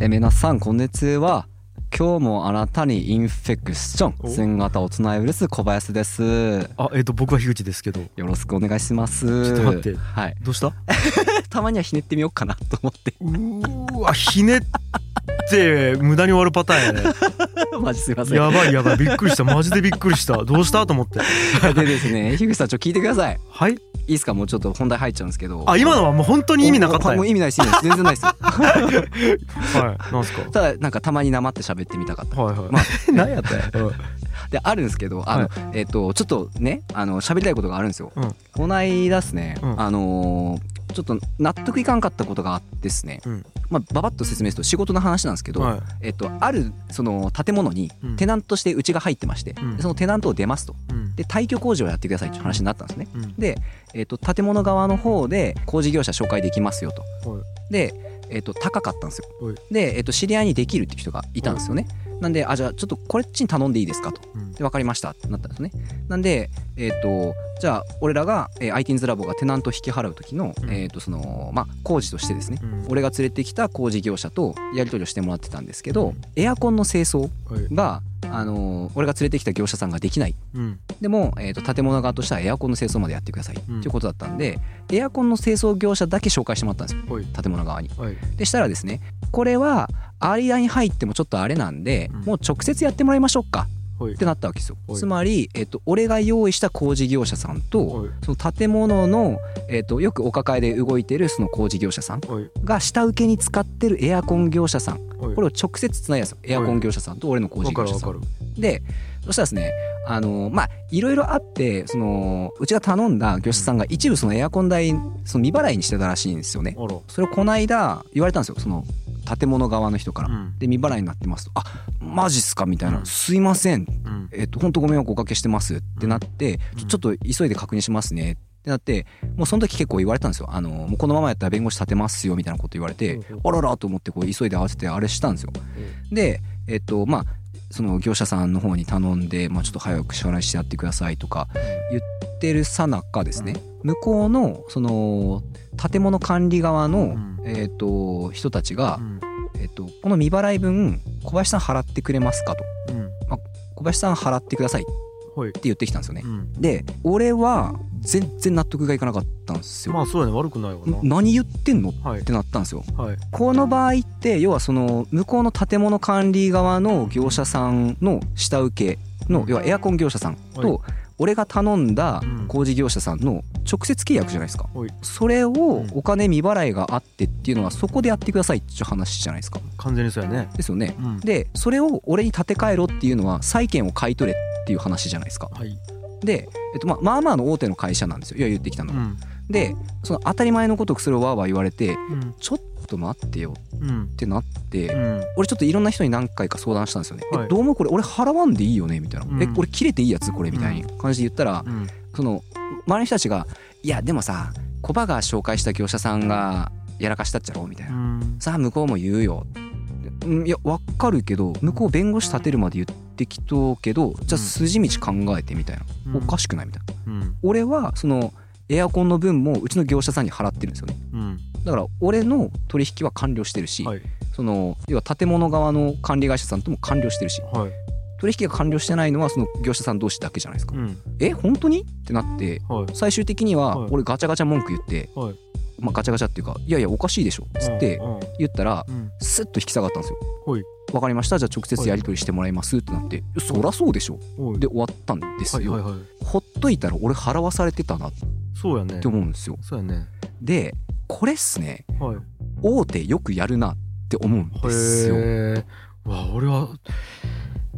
え皆さんこんにちは。今日もあなたにインフェクショおン新型オツナウイルス小林です。よあえっ、と僕は樋口ですけど。ろしくお願いします。ちょっと待って。はい。どうした？たまにはひねってみようかなと思って。うーわひねって無駄に終わるパターンやね。マジすいません。やばいやばい。びっくりした。マジでびっくりした。どうした？と思って。でですね樋口さんちょっと聞いてください。はいいいですか？もうちょっと本題入っちゃうんですけど。あ今のはもう本当に意味なかったもう意味ないです意味ないです。全然ないです。よ はい。なんすか？ただなんかたまになまって喋ってみたかった。はいはい、まあ 何やったんや？であるんですけどあの、はい。えっ、とちょっとねあの喋りたいことがあるんですよ、うん。こないだっすね、うん。あのーちょっと納得いかんかったことがあってですね、うんまあババッと説明すると仕事の話なんですけど、はい。えっとあるその建物にうん。テナントとしてうちが入ってまして、うん。でそのテナントを出ますと。うん。で退去工事をやってくださいっていう話になったんですね。うん。で、えっと建物側の方で工事業者紹介できますよと。はい。で、えっと高かったんですよ。はい。で、えっと知り合いにできるっていう人がいたんですよねなんであじゃあちょっとこれっちに頼んでいいですか？と。うん。で分かりましたってなったんですね。なんでえっ、とじゃあ俺らが、えー、ITINS ラボがテナント引き払う時の、うん。えっ、とそのまあ工事としてですね。うん。俺が連れてきた工事業者とやり取りをしてもらってたんですけど、うん。エアコンの清掃はい。が、あのー俺が連れてきた業者さんができない。うん。でも、えー、と建物側としてはエアコンの清掃までやってください。ってうんいうことだったんで、エアコンの清掃業者だけ紹介してもらったんですよ。はい。建物側に。はいでしたらですねこれはアーリアに入ってもちょっとあれなんで、うん。もう直接やってもらいましょうか。はい。ってなったわけですよ。はい。つまり、えっと、俺が用意した工事業者さんと、はい。その建物の、えっと、よくお抱えで動いてるその工事業者さんはい。が下請けに使ってるエアコン業者さん。はい。これを直接つないだんですよ。エアコン業者さんと俺の工事業者さん。でそしたらですねあのまあいろいろあってそのうちが頼んだ業者さんが一部そのエアコン代その未払いにしてたらしいんですよね。それをこの間言われたんですよ。その建物側の人から。うん。で未払いになってますと「あマジっすか」みたいな「うん。すいません」うん。えっと、本当ご迷惑おかけしてます。ってなって、うん。ちょちょっと急いで確認しますね。ってなって、もうその時結構言われたんですよ。あの、もうこのままやったら弁護士立てますよみたいなこと言われてあららと思ってこう急いで合わせてあれしたんですよ。で、えっと、まあ、その業者さんの方に頼んで、まあ、ちょっと早く支払いしてやってくださいとか言ってるさなかですね、向こうのその建物管理側の、うん。えっと人たちがう、ん。えっと、この未払い分小林さん払ってくれますかと。うん。小林さん払ってくださいってはい。言ってきたんですよね。う。ん。で俺は全然納得がいかなかったんですよ。まあそうやね悪くないわん何言ってんの？っなはい。てなったんですよ。はい。この場合って要はその向こうの建物管理側の業者さんの下請けのうん。要はエアコン業者さんはと俺が頼んだうん。工事業者さんの直接契約じゃないですか。はい。それをん。お金未払いがあってっていうのはそこでやってくださいっていう話じゃないですか。完全にそうやね。ですよね。うん。でそれを俺に立て替えろっていうのは債権を買い取れっていう話じゃないですか。はいで、えっと、まあまあまあの大手の会社なんですよ。いや言ってきたのがうん。でその当たり前のことくそれをわーわー言われてうん。ちょっと待ってよ。うん。ってなって、うん。俺ちょっといろんな人に何回か相談したんですよね、はい。えどうもこれ俺払わんでいいよね？みたいな、うん。え俺切れていいやつ？これ？みたいな感じで言ったら、うん。その周りの人たちが「いやでもさコバが紹介した業者さんがやらかしたっちゃろ」みたいうな、ん。さあ向こうも言うよ。うんいや分かるけど向こう弁護士立てるまで言ってきとうけどじゃあ筋道考えてみたいな、おかしくないみたいな。うん。俺はそのエアコンの分もうちの業者さんに払ってるんですよね。うん。だから俺の取引は完了してるし、はい。その要は建物側の管理会社さんとも完了してるしはい。取引が完了してないのはその業者さん同士だけじゃないですか、うん。え本当に？ってなってはい。最終的にははい。俺ガチャガチャ文句言って、はいまあ、ガチャガチャっていうかいやいやおかしいでしょっつってうん言ったらうん。スッと引き下がったんですよ。はい。わかりました？じゃあ直接やり取りしてもらいますってなってそりゃそうでしょ。で終わったんですよ、ほっといたら俺払わされてたなっそうやね。て思うんですよ。そうやね。でこれっすね。はい。大手よくやるなって思うんですよ。わ俺は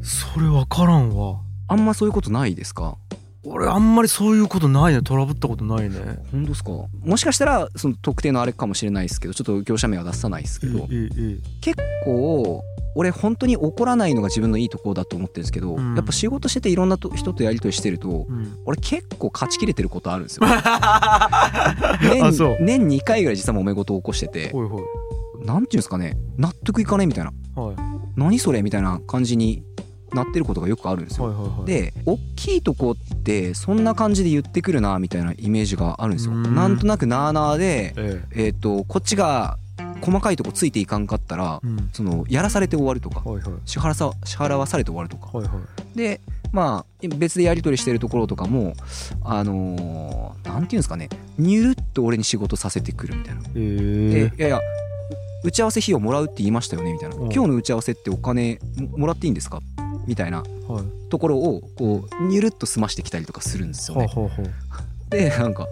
それ分からんわ。あんまそういうことないですか？俺あんまりそういうことないね。トラブったことないね。本当ですか？もしかしたらその特定のあれかもしれないですけどちょっと業者名は出さないですけどええええ結構俺本当に怒らないのが自分のいいところだと思ってるんですけど、うん。やっぱ仕事してていろんなと人とやり取りしてるとうん。俺結構勝ち切れてることあるんですよ。年年2回ぐらい実は揉め事を起こしててほいほい。なんていうんですかね納得いかねえみたいな。はい。何それみたいな感じになってることがよくあるんですよ、はいはいはい。で大きいとこってそんな感じで言ってくるなみたいなイメージがあるんですよ。うん。なんとなくなあなあでええ。ー、とこっちが細かいとこついていかんかったらうん。そのやらされて終わるとかはいはい。支払さ支払わされて終わるとか。はいはい。でまあ別でやり取りしてるところとかもあのーなんていうんですかねニュルっと俺に仕事させてくるみたいな。え。でいやいや打ち合わせ費用もらうって言いましたよねみたいな。うん。今日の打ち合わせってお金ももらっていいんですか？みたいなはい。ところをこうニュルっと済ましてきたりとかするんですよね。でなんか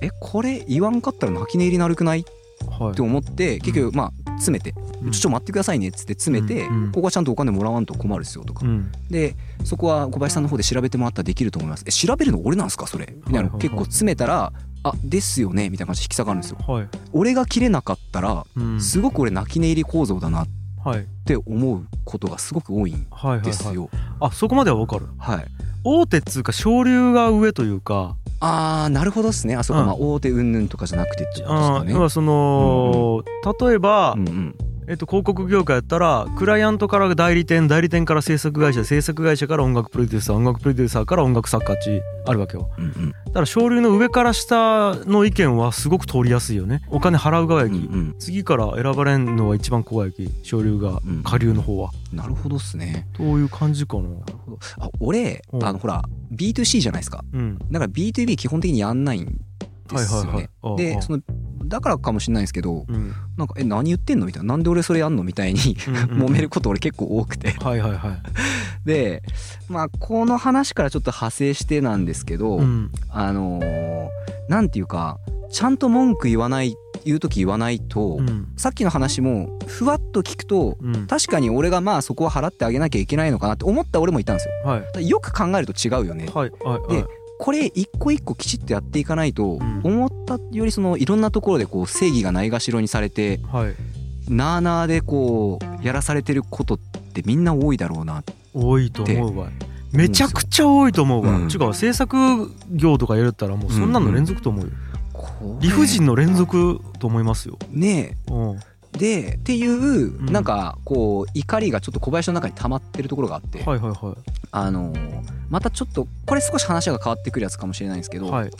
えこれ言わんかったら泣き寝入りなるくない？って思って結局まあ詰めて「ちょちょ待ってくださいね」っつって詰めて、ここはちゃんとお金もらわんと困るっすよとか、うん。でそこは小林さんの方で調べてもらったらできると思います。え調べるの俺なんすかそれ？みたいな。結構詰めたらあですよねみたいな感じで引き下がるんですよ。はい。俺が切れなかったらうん。すごく俺泣き寝入り構造だなっはい。て思うことがすごく多いんはいはいはい。ですよあそこまではわかる。はい。大手っつうか昇流が上というか。あーなるほどですね。あそこうん。まあ大手云々とかじゃなくてってことですあかね。要はその例えばうんうんえっと、広告業界やったらクライアントから代理店代理店から制作会社制作会社から音楽プロデューサー音楽プロデューサーから音楽作家ちあるわけよ。うんうん。だから昇流の上から下の意見はすごく通りやすいよね。お金払う側やき、うんうん。次から選ばれんのは一番怖いき昇流がうん下流の方は、なるほどっすね。どういう感じかな。なるほど。あ俺うん。あのほら B2C じゃないですか。うん。だから B2B 基本的にやんないんですよはいはいはい。でそのだからかもしれないですけどうん。なんか「え何言ってんの?」みたいな「なんで俺それやんの?」みたいに 揉めること俺結構多くて。はいはいはい。でまあこの話からちょっと派生してなんですけど、うん。あのーなんていうかちゃんと文句言わない言う時言わないと、うん。さっきの話もふわっと聞くとうん。確かに俺がまあそこは払ってあげなきゃいけないのかなって思った俺もいたんですよ。はい。よく考えると違うよね。はいはいはい。でこれ一個一個きちっとやっていかないと、ん。思ったよりそのいろんなところでこう正義がないがしろにされてはい。なあなあでこうやらされてることってみんな多いだろうな多いと思うわ。めちゃくちゃ多いと思うわ、うん。違う制作業とかやるったらもうそんなの連続と思うよ、これ。理不尽の連続と思いますよ、ねうん、えでっていう、ん。なんかこう怒りがちょっと小林の中に溜まってるところがあって、はいはいはあのーまたちょっとこれ少し話が変わってくるやつかもしれないんですけど、いはい。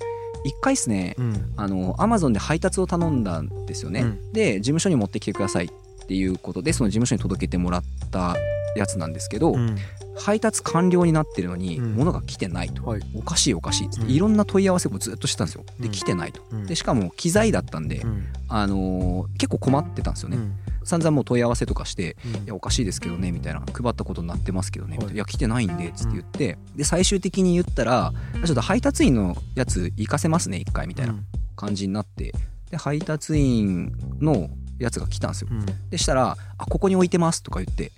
一回ですねうん。あのアマゾンで配達を頼んだんですよね、うん。で事務所に持ってきてくださいっていうことでその事務所に届けてもらったやつなんですけど、うん。配達完了になってるのにうん。物が来てないと、はい。おかしいおかしいっつって、うん。いろんな問い合わせをずっとしてたんですよ。でうん。来てないと。うん。でしかも機材だったんで、うん。あのー結構困ってたんですよね、うん。散々もう問い合わせとかしてうん。いやおかしいですけどねみたいな配ったことになってますけどねみたいいいや来てないんでっつって言ってで最終的に言ったらちょっと配達員のやつ行かせますね一回みたいな感じになってで配達員のやつが来たんですよ。うん。でしたら「あここに置いてます」とか言って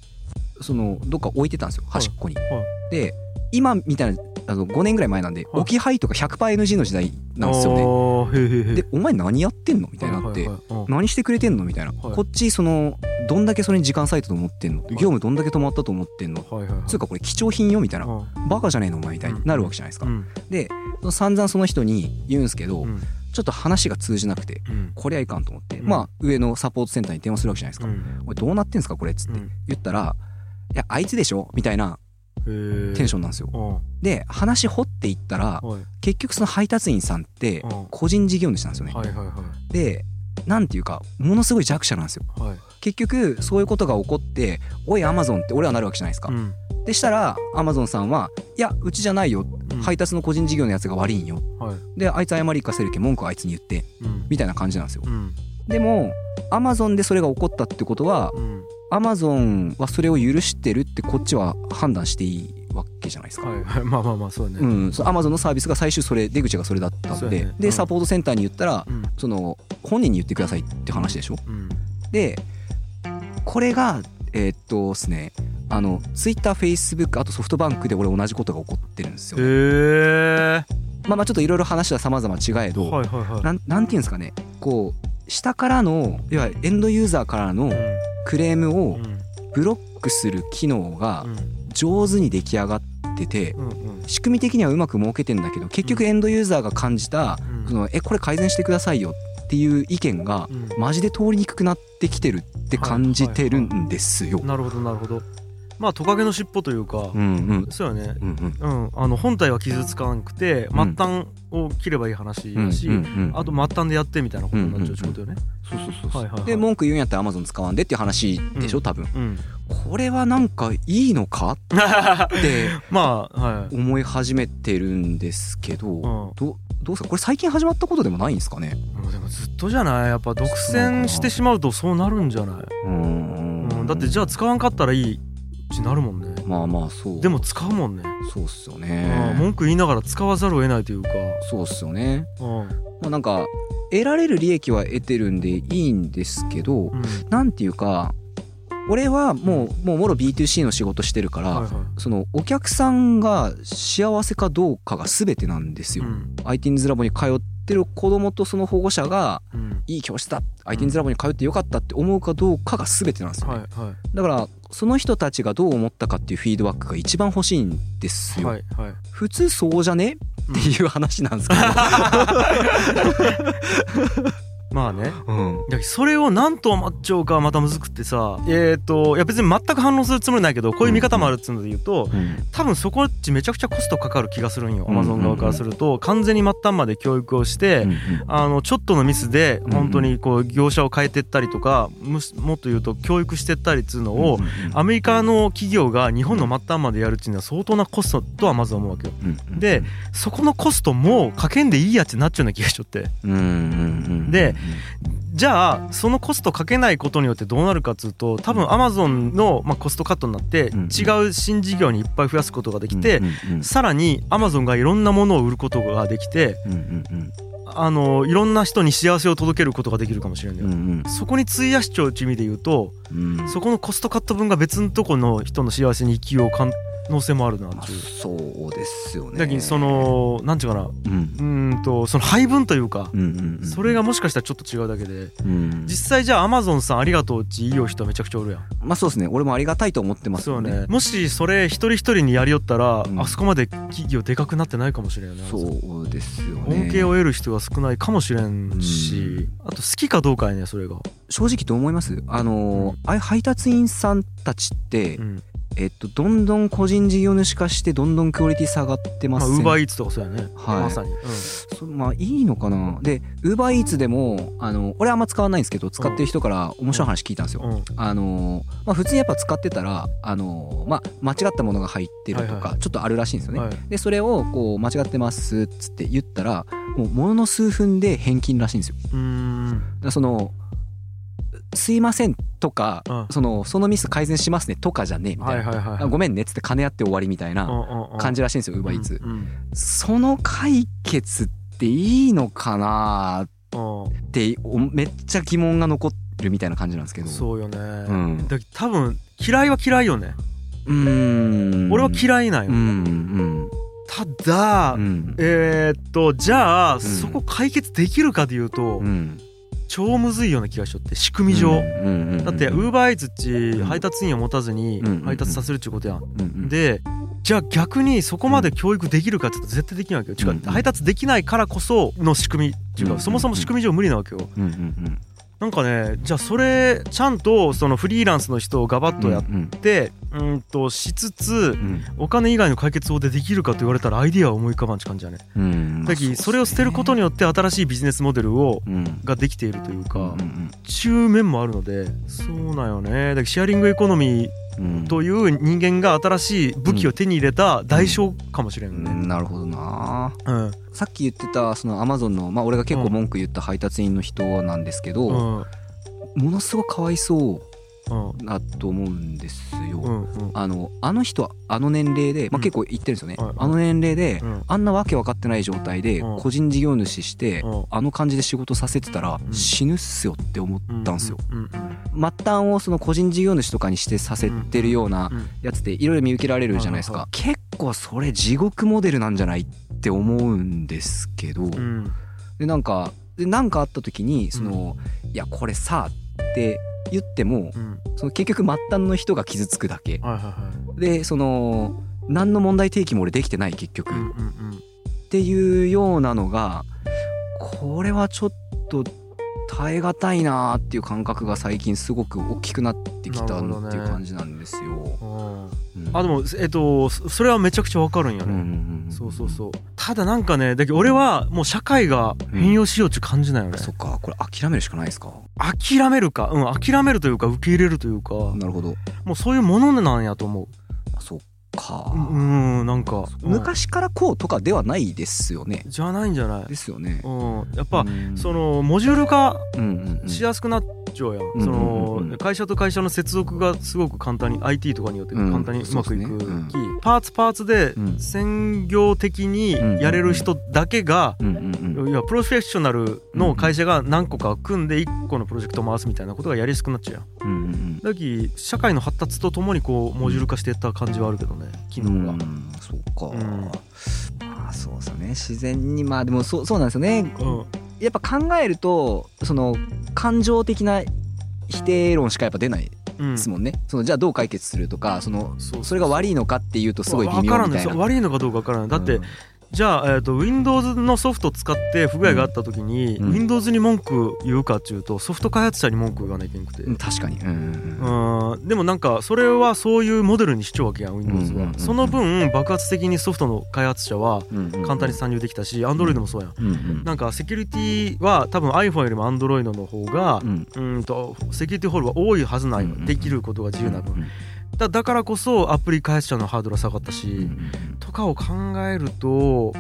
そのどっか置いてたんですよ端っこに。はい。で今みたいなあの5年ぐらい前なんではい。置き配とか 100%NG の時代なんですよね。でお前何やってんのみたいになって何してくれてんのみたいな。はい。こっちそのどんだけそれに時間割いたと思ってんの業務どんだけ止まったと思ってんのつうかこれ貴重品よみたいなうん。バカじゃねえのお前みたいになるわけじゃないですか。う。ん。で散々その人に言うんですけどうん。ちょっと話が通じなくてうん。こりゃいかんと思ってうん。まあ上のサポートセンターに電話するわけじゃないですか。うん。おいどうなってんすかこれっつってうん。言ったらいやあいつでしょ？みたいなテンションなんですよ。うん。で話掘っていったらはい。結局その配達員さんってうん。個人事業主なんですよね。はいはいはでなんていうかものすごい弱者なんですよ。いはい。結局そういうことが起こって「おいアマゾン」って俺はなるわけじゃないですか。うん。でしたらアマゾンさんは「いやうちじゃないよ。うん。配達の個人事業のやつが悪いんよ」はい。であいつ謝り行かせるけん文句はあいつに言って。うん。みたいな感じなんですよ。うん。でもアマゾンでそれが起こったってことはうんアマゾンはそれを許してるってこっちは判断していいわけじゃないですか。はいはいまあまあまあそうだね。うん、アマゾンのサービスが最終それ出口がそれだったんで、ね。うん。でサポートセンターに言ったらうん。その本人に言ってくださいって話でしょ。うん。でこれがえーっとですねあのツイッターフェイスブックあとソフトバンクで俺同じことが起こってるんですよ、へえまあまあちょっといろいろ話は様々違えど、はいはいはい。なんなんていうんですかね。こう下からのいわゆるエンドユーザーからのクレームをうん。ブロックする機能がうん。上手に出来上がってて仕組み的にはうまく儲けてんだけど結局エンドユーザーが感じたうん。そのえこれ改善してくださいよっていう意見がうん。マジで通りにくくなってきてるって感じてるんですよ。なるほどなるほどまあトカゲの尻尾というか、うんうん。そうよね。うんうん。うん。あの本体は傷つかなくて末端を切ればいい話だし、うんうんうんあと末端でやってみたいなことになっちゃうってことよね、そうそうそうそう、はいはいはい。で文句言うんやったらアマゾン使わんでっていう話でしょ、うん。多分。うん。これはなんかいいのかって まあはい思い始めてるんですけど、ん。どどうですか？これ最近始まったことでもないんですかね？でもずっとじゃない？やっぱ独占してしまうとそうなるんじゃない、うん。うん、だってじゃあ使わんかったらいいってなるもんね。まあまあそう。でも使うもんね、そうっすようん。ね文句言いながら使わざるを得ないというか、そうっすよね。うん。まあなんか得られる利益は得てるんでいいんですけど、うん。なんていうか俺はもうもうもろ B2C の仕事してるから、はいはい。そのお客さんが幸せかどうかが全てなんですよ。うん。ITINS ラボに通ってる子供とその保護者がうん。いい教室だ ITINS ラボに通ってよかったって思うかどうかが全てなんですよ、ね。はいはい。だからその人たちがどう思ったかっていうフィードバックが一番欲しいんですよ。はいはい普通そうじゃね？っていう話なんですけど。まあね。うん。それを何と待っちゃうかはまたむずくってさ。えっ、といや別に全く反応するつもりないけどこういう見方もあるっつうので言うと多分そこっちめちゃくちゃコストかかる気がするんよアうんマゾン側からすると。完全に末端まで教育をして、あのちょっとのミスで本当にこう業者を変えてったりとかもっと言うと教育してったりっつうのをアメリカの企業が日本の末端までやるっていうのは相当なコストとはまず思うわけよ。でそこのコストもかけんでいいやってなっちゃうような気がしちゃって。でじゃあそのコストかけないことによってどうなるかっつうと多分アマゾンのまあコストカットになってうん違う新事業にいっぱい増やすことができてさらにアマゾンがいろんなものを売ることができてあのいろんな人に幸せを届けることができるかもしれないんだよそこに費やしちゃうっていう意味で言うとそこのコストカット分が別のとこの人の幸せに生きよう可能性もあるなっていう。そうですよね。だけどそのなんていうかな。ううんとその配分というかうんうんうんそれがもしかしたらちょっと違うだけでうん。実際じゃあアマゾンさんありがとうって言いよう人はめちゃくちゃおるやん。まあそうですね。俺もありがたいと思ってますそうよね。ねもしそれ一人一人にやりよったら、うんあそこまで企業でかくなってないかもしれんよねそうですよね。恩恵を得る人が少ないかもしれんし、あと好きかどうかやねそれが、正直どう思います？あのーああいう配達員さんたちって、うんえっとどんどん個人事業主化してどんどんクオリティ下がってままあ、すウーバーイーツとかそうやね、はい。まさに、そまあいいのかな。でウーバーイーツでもあの俺あんま使わないんですけど使ってる人から面白い話聞いたんですよ。うん。うん。あのーまあ、普通にやっぱ使ってたら、あのーまあ、間違ったものが入ってるとはいはいかちょっとあるらしいんですよね。はい。でそれをこう間違ってますっつって言ったらもうものの数分で返金らしいんですよ。うーん。らそのすいませんとか、うん。そのそのミス改善しますねとかじゃねえみたいな、はいはいはいあごめんねっつって金やって終わりみたいな感じじらしいんですよウーバーイーツ。その解決っていいのかなうんっておめっちゃ疑問が残るみたいな感じなんですけど。そうよね、ん。だ多分嫌いは嫌いよね、うーん。俺は嫌いなんよ、うんうん。ただ、うん。えーっとじゃあ、ん。そこ解決できるかでいうと、うん超むずいような気がしちゃって仕組み上、うんだってウーバーイーツっちん。配達員を持たずにうん配達させるっちゅうことやん、でじゃあ逆にそこまで教育できるかって言ったら絶対できないわけよ、違う。うん配達できないからこその仕組みっていうか、うんそもそも仕組み上無理なわけよなんかねじゃあそれちゃんとそのフリーランスの人をガバッとやっうんてうんとしつつうん。お金以外の解決法でできるかと言われたらアイディアは思い浮かばんって感じだね。うん。だきそれを捨てることによって新しいビジネスモデルをうんができているというか、中面もあるのでそうなんよね。だシェアリングエコノミーうんという人間が新しい武器を手に入れた代償かもしれんよね。なるほどな。うん。さっき言ってたそのアマゾンのまあ俺が結構文句言った配達員の人なんですけうどん。ものすごくかわいそう。うんだと思うんですよ。うんうん。あのあの人はあの年齢で、まあ、うん。結構言ってるんですよね、はいはい。あの年齢で、うん。あんなわけ分かってない状態でうん。個人事業主して、うん。あの感じで仕事させてたらうん。死ぬっすよって思ったんですよ。うんうん末端をその個人事業主とかにしてさせてるようなうんやつっていろいろ見受けられるじゃないですはいか。結構それ地獄モデルなんじゃないって思うんですけど、うん。でなんかでなんかあった時にその、いやこれさって言ってもうん。その結局末端の人が傷つくだけ。はいはいはい。でその何の問題提起も俺できてない結局、うんうんうん。っていうようなのがこれはちょっと耐え難いなーっていう感覚が最近すごく大きくなってきたっていう感じなんですよ。うん。うん。あでもえっとそそれはめちゃくちゃわかるんやね、うんうんうんそうそうそう。ただなんかねだけど俺はもう社会が変容しようって感じなんよね、そっかこれ諦めるしかないですか？諦めるか。うん諦めるというか受け入れるというか。もなるほど。うそういうものなんやと思あそっか。ううんうんなんか。う。ん昔からこうとかではないですよね。じゃないんじゃない。ですよね。うん。やっぱ、うん。そのモジュール化しやすくなっちゃうやん、うんその会社と会社の接続がすごく簡単に IT とかによってうん。簡単にうまくいくき、パーツパーツでうん専業的にやれる人だけが、うんうんうんいやプロフェッショナルの会社が何個か組んで1個のプロジェクトを回すみたいなことがやりやすくなっちゃうやん。うんうんだき社会の発達とともにこうモジュール化していった感じはあるけどね機う能が、んそうか、うん。まあそうですよね。自然にまあでもそうそうなんですよね。うん。やっぱ考えるとその感情的な否定論しかやっぱ出ないうん。ですもんね、そのじゃあどう解決するとかそのそれが悪いのかっていうとすごい微妙みたいな。よ。悪いのかどうかわからないだって、うんじゃあ、えー、と Windows のソフトを使って不具合があった時に、うん。Windows に文句言うかっていうとソフト開発者に文句言わないといけなくて、うん確かに。うんうんうん。でもなんかそれはそういうモデルにしちゃうわけやん Windows は、うんうんうん。うんその分爆発的にソフトの開発者はうんうん簡単に参入できたし Android もそうやん。うんうんなんかセキュリティは多分 iPhone よりも Android の方がうん。うんとセキュリティホールは多いはずなんようんうん。できることが自由な分うんだだからこそアプリ開発者のハードルは下がったし、うんうんとかを考えると、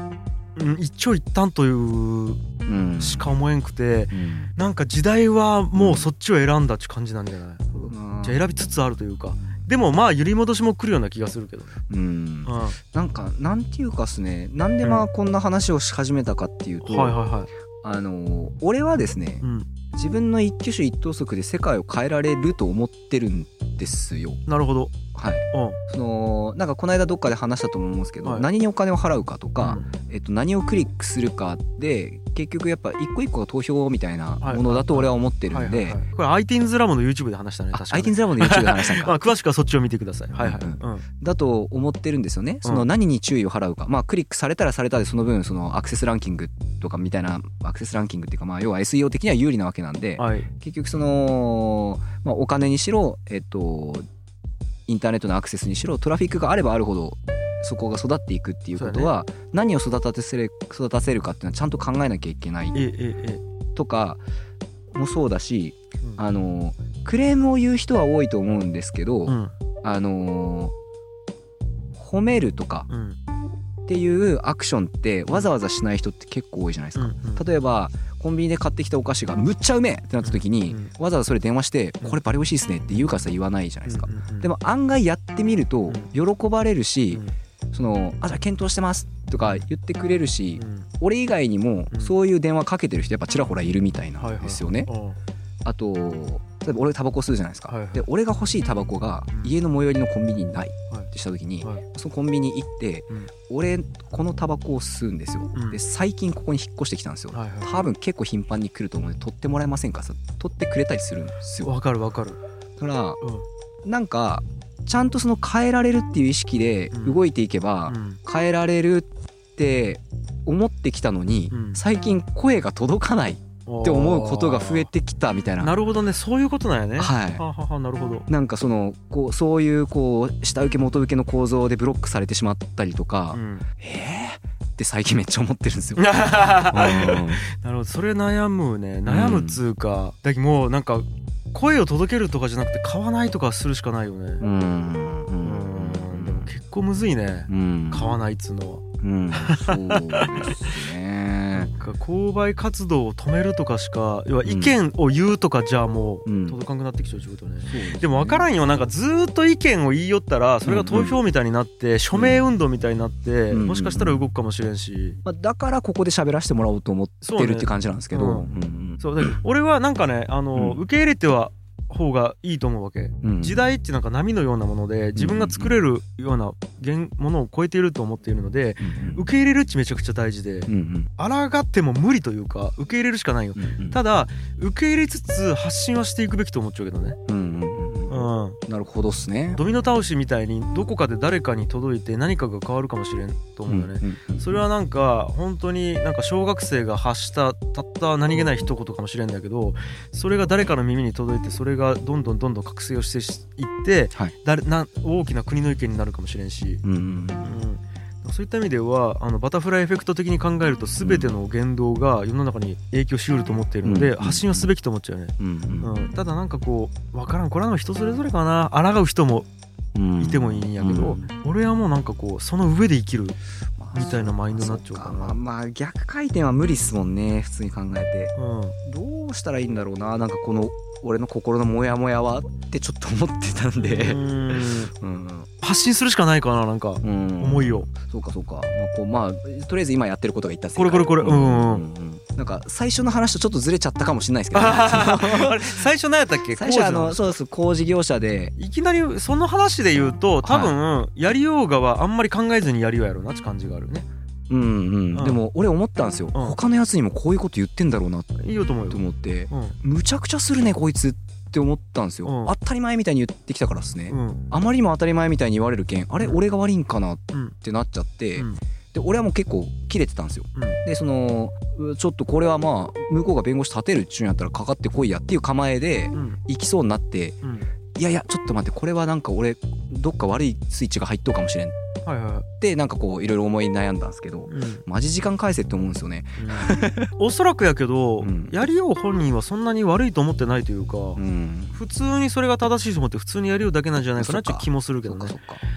うん、一長一短といううん。しか思えんくてうん。なんか時代はもうそっちを選んだって感じなんじゃない？うん。じゃあ選びつつあるというか。でもまあ揺り戻しも来るような気がするけど。ね、うん。うん、はなんかなんていうかっすね。なんでまあこんな話をし始めたかっていうと、いはいはい、あの俺はですねうん、自分の一挙手一投足で世界を変えられると思ってるんですよ。なるほど、はい、うん。そのなんかこの間どっかで話したと思うんですけど、はい。何にお金を払うかとか、うん。えっと、何をクリックするかで結局やっぱ一個一個が投票みたいなはい。ものだと俺は思ってるんで。はいはいはい。これ iTunes ラボの YouTube で話したね確かに iTunes ラボの YouTube で話したん まあ、か詳しくはそっちを見てください。はいはい、うんうん。だと思ってるんですよね。その何に注意を払うか、まあクリックされたらされたでその分そのアクセスランキングとかみたいなアクセスランキングっていうかまあ要は SEO 的には有利なわけなんで、はい。結局その、まあ、お金にしろえっとインターネットのアクセスにしろトラフィックがあればあるほどそこが育っていくっていうことは、何を育たせる育たせるかっていうのはちゃんと考えなきゃいけない。とかもそうだしえうん。あのクレームを言う人は多いと思うんですけど、うん。あの褒めるとかうん。っていうアクションってわざわざしない人って結構多いじゃないですか。うん。例えばコンビニで買ってきたお菓子がむっちゃうめえってなった時に、うん。わざわざそれ電話してうん「これバリ美味しいっすね」って言うかさ言わないじゃないですか。でも案外やってみると喜ばれるしう、ん。そのあじゃあ検討してますとか言ってくれるし、うん。俺以外にもうん。そういう電話かけてる人やっぱちらほらいるみたいなんですよね。うん。あと例えば俺タバコ吸うじゃないですか。はいはい。で俺が欲しいタバコがうん。家の最寄りのコンビニにないってした時に、はい。そのコンビニ行って、うん。俺このタバコを吸うんですよ。うん。で最近ここに引っ越してきたんですよ。はいはい多分結構頻繁に来ると思うんで取ってもらえませんかさ。取ってくれたりするんですよ。わかるわかる。だからうん。なんかちゃんとその変えられるっていう意識でうん。動いていけば、うん。変えられるって思ってきたのに、うん。最近声が届かないって思うことが増えてきたみたいな。なるほどね。そういうことなんやね。はい。はははなるほど。なんかそのこうそういうこう下請け元請けの構造でブロックされてしまったりとか、うん。えーって最近めっちゃ思ってるんですよ。な うん。るほど。それ悩むね。悩むっつうか、だけどもうなんか声を届けるとかじゃなくて買わないとかするしかないよね。うん。うん。でも結構むずいね。うん。買わないっつうのは。うん。そう。か購買活動を止めるとかしか要は意見を言うとかじゃあもううん。届かなくなってきちゃうってことね、でも分からんよ。なんかずーっと意見を言いよったらそれが投票みたいになって署名運動みたいになってうん。もしかしたら動くかもしれんし。まあ、だからここで喋らせてもらおうと思ってるって感じなんですけど、そう俺はなんかねあのうん。受け入れては方がいいと思うわけ。うん。時代ってなんか波のようなもので自分が作れるような現ものを超えていると思っているのでうん受け入れるっちめちゃくちゃ大事でうんうん。抗っても無理というか受け入れるしかないよ。ただ受け入れつつ発信はしていくべきと思っちゃうけどね。うんうんうん。なるほどっすね。ドミノ倒しみたいにどこかで誰かに届いて何かが変わるかもしれんと思うんだよね、うんうんそれはなんか本当になんか小学生が発したたった何気ない一言かもしれんだけどそれが誰かの耳に届いてそれがどんどんどんどん覚醒をしていって、はい。誰な大きな国の意見になるかもしれんし、うんうん。うん、そういった意味ではあのバタフライエフェクト的に考えると全ての言動が世の中に影響しうると思っているので、うん発信はすべきと思っちゃうよね、うんうんうん、ただなんかこう分からんこれは人それぞれかな。抗う人もうん。いてもいいんやけど、うん。俺はもうなんかこうその上で生きるまあみたいなマインドになっちゃうかな。そまあまあ逆回転は無理っすもんね普通に考えて。うん。どうしたらいいんだろうな。なんかこの俺の心のモヤモヤはってちょっと思ってたんで。うん。うん。発信するしかないかななんか。うん。思いを。そうかそうか。まあこうまあとりあえず今やってることが言ったこれこれこれうんうんん。なんか最初の話とちょっとずれちゃったかもしれないですけど。あれ 最初何やったっけ？最初はあのそうです工事業者で。いきなりその話で言うと多分、やりようがはあんまり考えずにやりようやろうなって感じがあるねうんうん、うん。でも俺思ったんですよ、うん。他のやつにもこういうこと言ってんだろうなって。思って。うん。むちゃくちゃするねこいつって思ったんですよ、うん。当たり前みたいに言ってきたからですね、うん。あまりにも当たり前みたいに言われるけん。あれうん俺が悪いんかなっうんてなっちゃって、うん。で俺はもう結構キレてたんですよ。うん。でそのうちょっとこれはまあ向こうが弁護士立てるっちゅうんやったらかかってこいやっていう構えでうん。行きそうになってうん。いやいやちょっと待ってこれはなんか俺どっか悪いスイッチが入っとうかもしれん。っはいはい。はいてなんかこういろいろ思い悩んだんですけどうん。マジ時間返せって思うんですよね。おそらくやけど、うん。やりよう本人はそんなに悪いと思ってないというか、うん。普通にそれが正しいと思って普通にやりようだけなんじゃないかなっていう気もするけどね。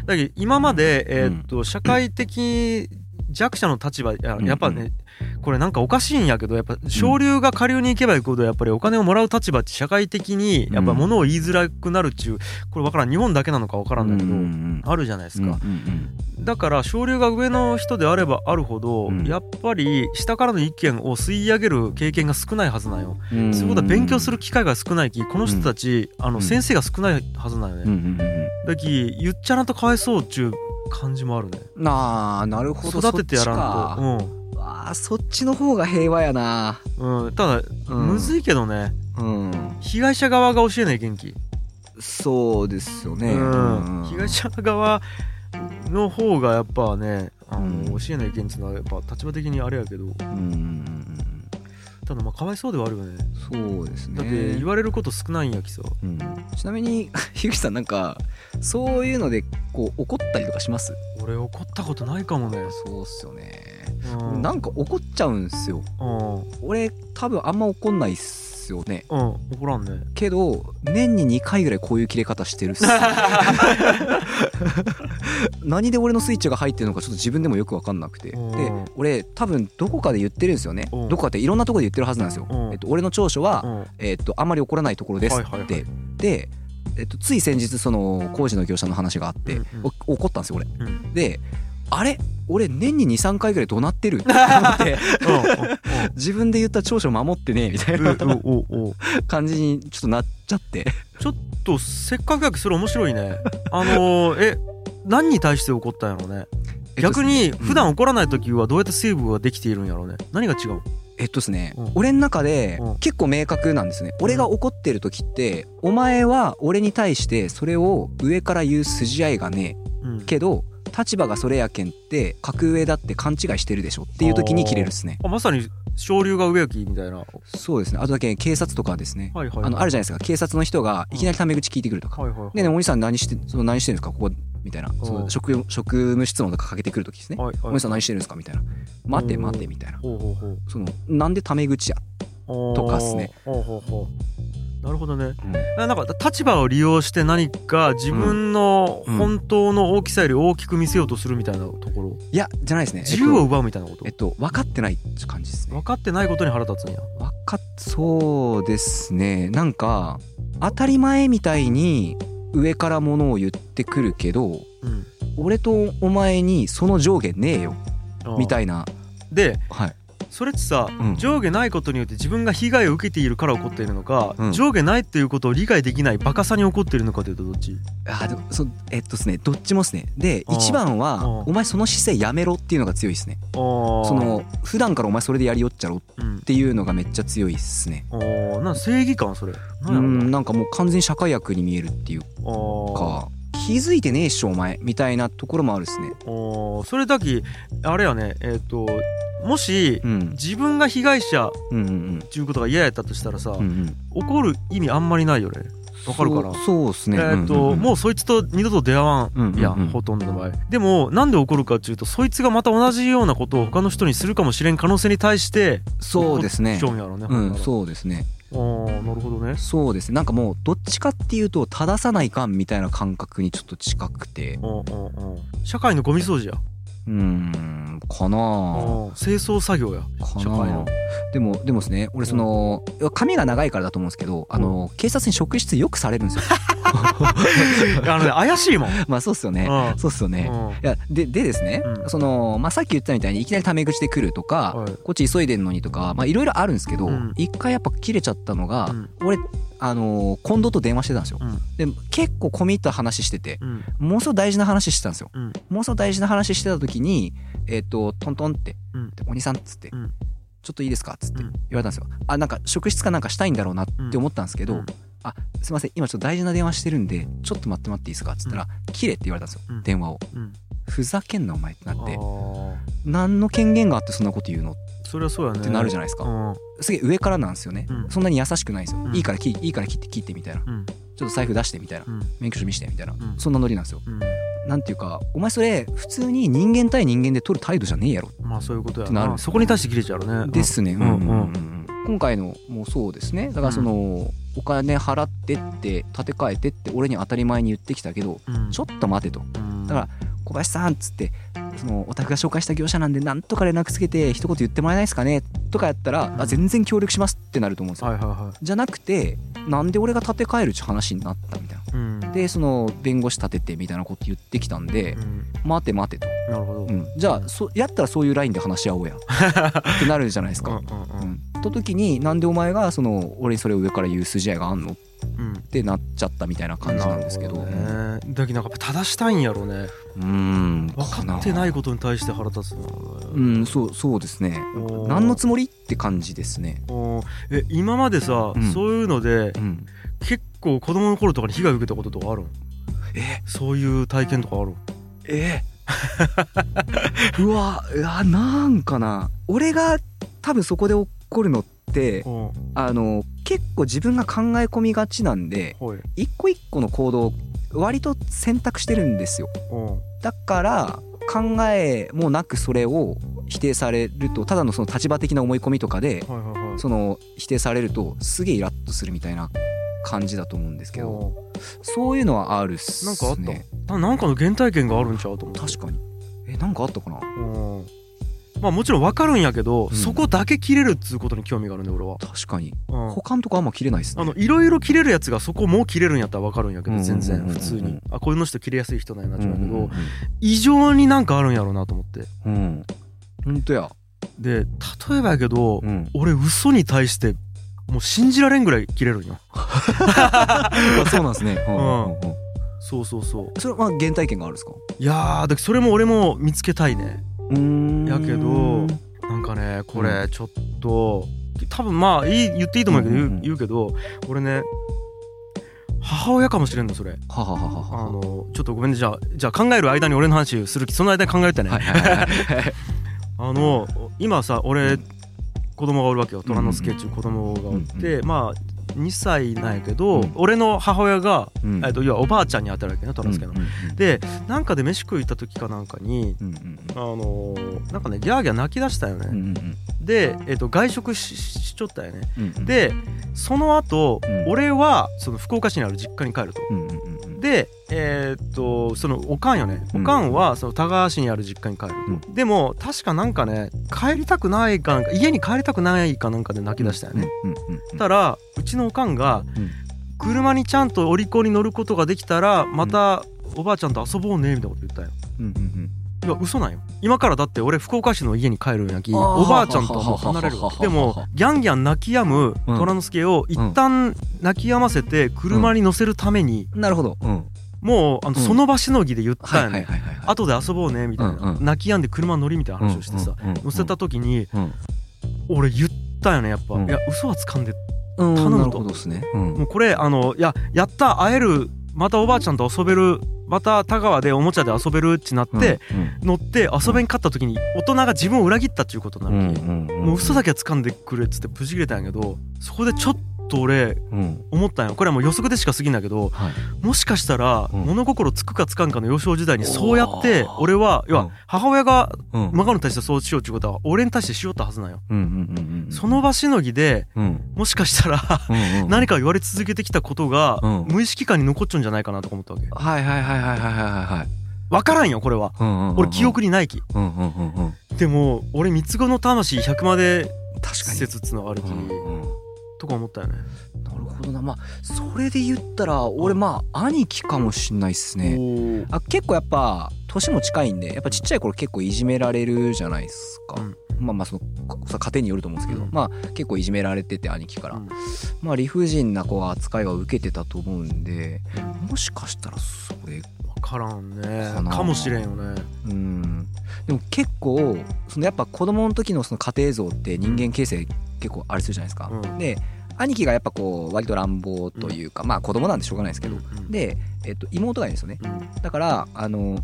だけど今まで、えーっと社会的弱者の立場ややっぱね、これなんかおかしいんやけどやっぱ昇流が下流に行けば行くほどやっぱりお金をもらう立場って社会的にやっぱ物を言いづらくなるっちゅうこれ分からん日本だけなのか分からんだけど、うんあるじゃないですか、うんだから昇流が上の人であればあるほど、うん。やっぱり下からの意見を吸い上げる経験が少ないはずなんよ、うん。うんそういうことは勉強する機会が少ないきこの人たち、あのうん。先生が少ないはずなんよね、うんうんうんだき言っちゃらんとかわいそうっちゅう感じもあるね。うんなあなるほど。育ててやらんと。か。わあそっちの方が平和やな。うん、うん、ただ、うん。むずいけどね。うん。被害者側が教えない元気、そうですよね。うん、被害者側の方がやっぱねあの、うん。教えない意見っていうのはやっぱ立場的にあれやけど。うんうんうんただまあかわいそうではあるよね。うんそうですね。だって言われること少ないんやきさ。うん。ちなみに 樋口さんなんかそういうのでこう怒ったりとかします？俺怒ったことないかもね。そうっすよねうん。なんか怒っちゃうんすよ。うん。俺多分あんま怒んないっすよね。うん。怒らんね。けど年に2回ぐらいこういう切れ方してるっす。何で俺のスイッチが入ってるのかちょっと自分でもよく分かんなくて。でうん。俺多分どこかで言ってるんですよね。うん。どこかっていろんなところで言ってるはずなんですよ。うん。えっと俺の長所はうん。えっとあんまり怒らないところですはいはいはい。ってでえっとつい先日その工事の業者の話があってうんうん。お怒ったんですよ俺。うん。であれ？俺年に23回ぐらい怒鳴ってる。って思って。自分で言った長所守ってねみたいな。感じにちょっとなっちゃって。ちょっとせっかくやけどそれ面白いね。あのーえ何に対して怒ったんやろうね逆に普段怒らない時はどうやってセーブができているんやろうね何が違うえっとですね、うん。俺の中でうん。結構明確なんですね、俺が怒ってる時ってお前は俺に対してそれを上から言う筋合いがねうん。えけど立場がそれやけんって格上だって勘違いしてるでしょっていう時に切れるっすね。あまさに昇竜が上焼きみたいな。はいそうですね。あとだけ警察とかはですね、はいあのあるじゃないですか。警察の人がいきなりタメ口聞いてくるとか、はいはいはい。ねえねえお兄さん何してその何してるんですか？ここみたいな。その職職務質問とかかけてくる時ですね、はいはい。お兄さん何してるんですか？みたいな。待てうん待てみたいな。そのなんでタメ口や、ととかっすね。ほうほうほうなるほどね。うん。あなんか立場を利用して何か自分のうん。本当の大きさより大きく見せようとするみたいなところ。いやじゃないですね。自由を奪うみたいなこと？えっと、分かってないって感じですね。分かってないことに腹立つんや。分かっそうですね。なんか当たり前みたいに上からものを言ってくるけどうん。俺とお前にその上下ねえよ。みたいいな。ではいそれってさ、うん。上下ないことによって自分が被害を受けているから起こっているのか、うん。上下ないっていうことを理解できないバカさに起こっているのかというとどっち？あでもそえっとですねどっちもですね。で一番はお前その姿勢やめろっていうのが強いですね。そその普段からお前それでやりよっちゃろっうんていうのがめっちゃ強いっすね。あーなん正義感？それ。うな。ん。なんかもう完全に社会悪に見えるっていうか気づいてねえっしょお前。みたいなところもあるっすね。それだけあれやね。えっ、ともしうん。自分が被害者うんうんうん。っていうことが嫌やったとしたらさ、うんうん。怒る意味あんまりないよね。わかるかなそうそうっすね。えーっと、もうそいつと二度と出会わうんうんうんんやん、ほとんどの場合。でもなんで怒るかっていうとそいつがまた同じようなことを他の人にするかもしれん可能性に対してそうですね。怒っちゃうんやろねうんうそうですね。あーなるほどね。そうです。ねなんかもうどっちかっていうと正さないかんみたいな感覚にちょっと近くて。うんうんうん社会のゴミ掃除やうーんかなうん清掃作業や。社会でもでもですね俺その髪が長いからだと思うんですけどあの警察に職質よくされるんですよ。あのね怪しいもん。まあそうっすよね。うん。そうっすよね。うん。いやででですね、うん。そのまあ、さっき言ったみたいにいきなりタメ口で来るとか、はい。こっち急いでんのにとかまあいろいろあるんですけどうん。一、回やっぱ切れちゃったのが、うん。俺あのー近藤と電話してたんですよ。うんで結構込み入った話しててうんものすごい大事な話してたんですよ。うんものすごい大事な話してた時にえっ、とトントンってうん「お兄さん」っつって、うんちょっといいですか?」っつってうん言われたんですよ。あなんか職質かなんかしたいんだろうなって思ったんですけど「うんあすいません今ちょっと大事な電話してるんでちょっと待って待っていいですか?」っつったら「切れ」って言われたんですよ、うん電話を。うんふざけんなお前ってなあって。ー。何の権限があってそんなこと言うの？っそれはそうやね。てなるじゃないですか、うん。すげえ上からなんですよね、うん。そんなに優しくないんですよ、うん。いいから切いいから切って切ってみたいな。うん。ちょっと財布出してみたいな。うん。免許証見してみたいな、ん。そんなノリなんですよ。うん。なんていうかお前それ普通に人間対人間で取る態度じゃねえやろ。まあそういうことやな。そこに対して切れちゃうよね。ですね、うん。うんうんうんうん。今回のもそうですね。だからその、お金払ってって立て替えてって俺に当たり前に言ってきたけどうん。ちょっと待てと。うん。だから小林さんっつってそのお宅が紹介した業者なんでなんとか連絡つけて一言言ってもらえないですかねとかやったら、あ全然協力しますってなると思うんですよ、はいはいはじゃなくてなんで俺が立て替えるって話になったみたいな。いうん。でその弁護士立ててみたいなこと言ってきたんで、うん。待て待てと、なるほど。うん、じゃあそやったらそういうラインで話し合おうや。ってなるじゃないですか。うんうんうん。うん、と時になんでお前がその俺にそれを上から言う筋合いがあんのっうん。てなっちゃったみたいな感じなんですけど。ね。だけどなんかやっぱ正したいんやろうね。うーん。分かってないことに対して腹立つなうんそうそうですね。何のつもりって感じですね。え今までさ、うん。そういうのでうん。結構子供の頃とかに被害受けたこととかあるん？え？そういう体験とかある？んえ？うわうわなんかな。俺が多分そこで起こるのってうんあの結構自分が考え込みがちなんではい。一個一個の行動を割と選択してるんですよ。うん。だから考えもなくそれを否定されるとただのその立場的な思い込みとかでその否定されるとすげえイラッとするみたいな感じだと思うんですけどおそういうのはあるっすね。なんかあった？ーななんかの原体験があるんちゃうと思って。確かに。えなんかあったかな？うんまあもちろん分かるんやけど、うん。そこだけ切れるっつうことに興味があるね俺は、確かに。うん。他のとこあんま切れないっすね。あのいろいろ切れるやつがそこもう切れるんやったら分かるんやけど全然普通に。あこういうの人切れやすい人なんやなっちゃうけど、うん異常になんかあるんやろうなと思って。うん。うんほんとや。で例えばやけど、うん。俺嘘に対してもう信じられんぐらい切れるんよ。あそうなんですね。うん。そうそうそう。それは原体験があるんですか？いやーだそれも俺も見つけたいねやけどなんかねこれちょっと多分まあいい言っていいと思うけど言う,、うんうんうん。言うけど俺ね母親かもしれんのそれ。あはのちょっとごめんね。じゃあじゃあ考える間に俺の話する気その間に考えてね、はいはい あの今さ俺子供がおるわけよ。虎之助っちゅう子供がおって、まあ2歳なんやけど、うん俺の母親が、うんえっと要はおばあちゃんに当たるわけね虎之助の。うんうんうんでなんかで飯食い行った時かなんかにうんうんあのーなんかねギャーギャー泣き出したよね。うんうんうんで、えっと外食ししちょったよね。うんうんでその後、うん俺はその福岡市にある実家に帰ると。うんうんうんうんでえーっとそのおかんよね。うん。おかんはその田川市にある実家に帰ると、でも確かなんかね帰りたくないかなんか家に帰りたくないかなんかで泣き出したよね、うんうんうんうんたらうちのおかんが、うん。車にちゃんとお利口に乗ることができたらまたおばあちゃんと遊ぼうねみたいなこと言ったよ。うんうんうんいや嘘なんよ。今からだって俺福岡市の家に帰るんやきおばあちゃんとはもう離れるわでもギャンギャン泣き止むうん。虎之助を一旦泣き止ませて車に乗せるためになるほど。うん。もうあのうん。その場しのぎで言ったはいんやね。はいはいはいはい後で遊ぼうねみたいな。ん泣き止んで車乗りみたいな話をしてさ乗せた時にうん。俺言ったよねやっぱ。うん。いや嘘はつかんでうん頼むと。もうこれあのいややった会えるまたおばあちゃんと遊べるまた田川でおもちゃで遊べるってなって、乗って遊べんかった時に大人が自分を裏切ったっていうことになるき、もう嘘だけは掴んでくれっつってブチ切れたんやけどそこでちょっと俺うん。思ったんよ。これはもう予測でしか過ぎんだけどはい。もしかしたらうん。物心つくかつかんかの幼少時代にそうやって俺は要うん。は母親がうん。孫に対してそうしようっていうことは俺に対してしよったはずなんよ。その場しのぎでうん。もしかしたら 何か言われ続けてきたことがうん。無意識下に残っちゃうんじゃないかなとか思ったわけ。はいはいはいはいはいはいはい分からんよこれは。うんうんうん俺記憶にないきうんうんうんうん。でも俺三つ子の魂100まで確かに。施設っつうのがあるきうんうんとか思ったよね。なるほどな。まあそれで言ったら俺まあ兄貴かもしんないっすね。あ結構やっぱ年も近いんでやっぱちっちゃい頃結構いじめられるじゃないですか、うん。まあまあその家庭によると思うんですけど、うん。まあ結構いじめられてて兄貴から、うん。まあ理不尽なこう扱いは受けてたと思うんでもしかしたらそれ分からんね。かもしれんよね。うん。でも結構そのやっぱ子供の時のその家庭像って人間形成結構あれするじゃないですか、うん。で兄貴がやっぱこう割と乱暴というか、まあ子供なんでしょうがないですけど、うんで、えっと、妹がいるんですよね。うん。だからあの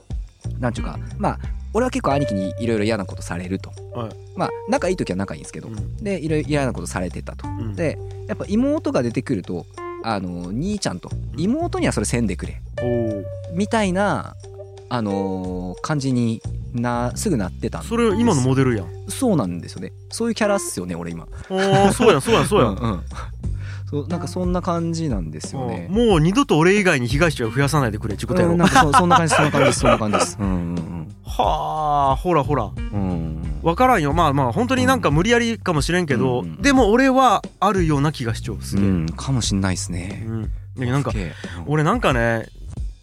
なんちゅうかまあ俺は結構兄貴にいろいろ嫌なことされると、はい。まあ仲いい時は仲いいんですけど、うん。でいろいろ嫌なことされてたと。うん。でやっぱ妹が出てくるとあの兄ちゃんと妹にはそれせんでくれ。みたいなあのー感じになすぐなってたんです。それ今のモデルやん。そうなんですよね。そういうキャラっすよね俺今。おーそうやんそうやんそうやん。んん。そう なんかそんな感じなんですよね。もう二度と俺以外に被害者を増やさないでくれってことやろうんなんかそそんな感じそんな感じそんな感じです。うんうんはあほらほら。うん。うん分からんよ。まあまあ本当になんか無理やりかもしれんけど、うんでも俺はあるような気がしちゃうすげえ、うんかもしんないですね。うん。でなんか俺なんかね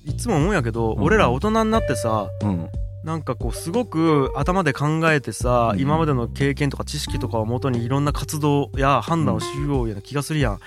いつも思うんやけど、うん。俺ら大人になってさうんなんかこうすごく頭で考えてさ、うん。今までの経験とか知識とかをもとにいろんな活動や判断をしようような気がするやん、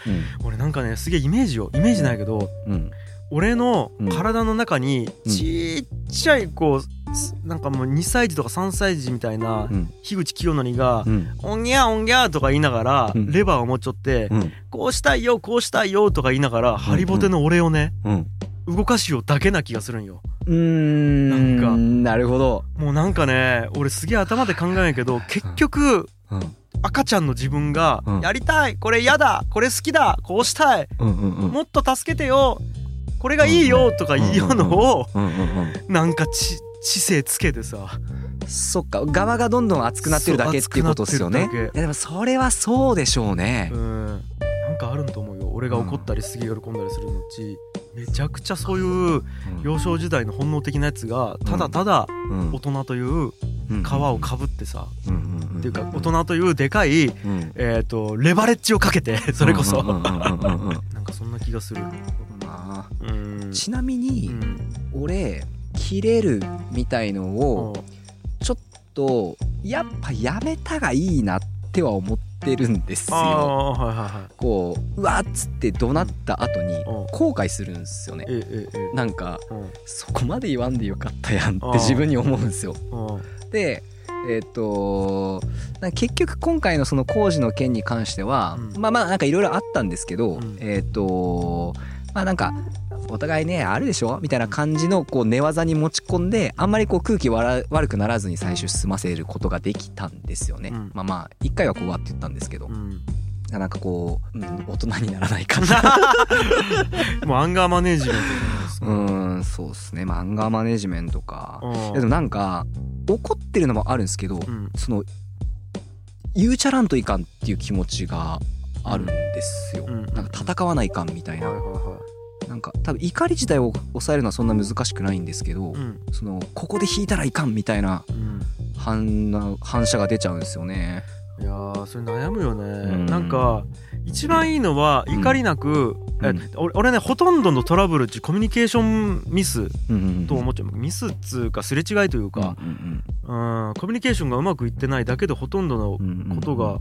俺なんかねすげえイメージよイメージないけど、うん。俺のうん。体の中にうんちっちゃいこうすなんかもう2歳児とか3歳児みたいなうん。樋口清則がうん「おんぎゃおんぎゃ」とか言いながらうん。レバーを持っちょってうん「こうしたいよこうしたいよ」とか言いながらハリボテの俺をねうん動かしようだけな気がするんよ。うーん。なんか。なるほど。もうなんかね俺すげえ頭で考えんやけど結局うん。赤ちゃんの自分がうん「やりたいこれ嫌だこれ好きだこうしたいうんうんうん。もっと助けてよこれがいいよ」とか言うのをうんうんうんなんか知知性つけてさ。そっか。側がどんどん熱くなってるだけっていうことですよね。いやでもそれはそうでしょうね。うん。なんかあるんと思うよ俺が怒ったりすげえ喜んだりするのうちめちゃくちゃそういう幼少時代の本能的なやつがただただうん。大人という皮をかぶってさっていうか大人というでかいうん。えっとレバレッジをかけてそれこそ。なんかそんな気がするちなみうにん。俺切れるみたいのをちょっとやっぱやめたがいいなっては思ってるんですよ。はいはいはい。こううわっつって怒鳴った後にうん。後悔するんですよね。なんかうん。そこまで言わんでよかったやんって自分に思うんですよ。うん。でえっ、と結局今回のその工事の件に関しては、うん。まあまあなんかいろいろあったんですけど、うん。えっ、とまあなんかお互いねあるでしょ？みたいな感じのこう寝技に持ち込んであんまりこう空気悪悪くならずに最終済ませることができたんですよね、うん。まあまあ一回はこうわって言ったんですけど、うん。なんかこう、うん、大人にならない感じ もうアンガーマネージメントうんそうですね。まあアンガーマネジメントか。でもなんか怒ってるのもあるんですけど、うん。その言うちゃらんといかんっていう気持ちがあるんですよ、うん。なんか戦わないかんみたいな、はいはいはなんか多分怒り自体を抑えるのはそんな難しくないんですけど、いうん。そのここで引いたらいかんみたいなうん。反反射が出ちゃうんですよね。いやーそれ悩むよね、ん。なんか一番いいのは怒りなくえうん。俺俺ねほとんどのトラブルっちコミュニケーションミス。と思っちゃうミスっつうかすれ違いというか、うんうん、コミュニケーションがうまくいってないだけでほとんどのことが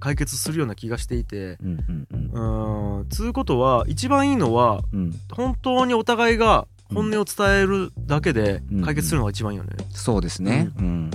解決するような気がしていてうんうんうん。うん。つうことは一番いいのはうん。本当にお互いが本音を伝えるだけで解決するのが一番いいよね、そうですね。うんうん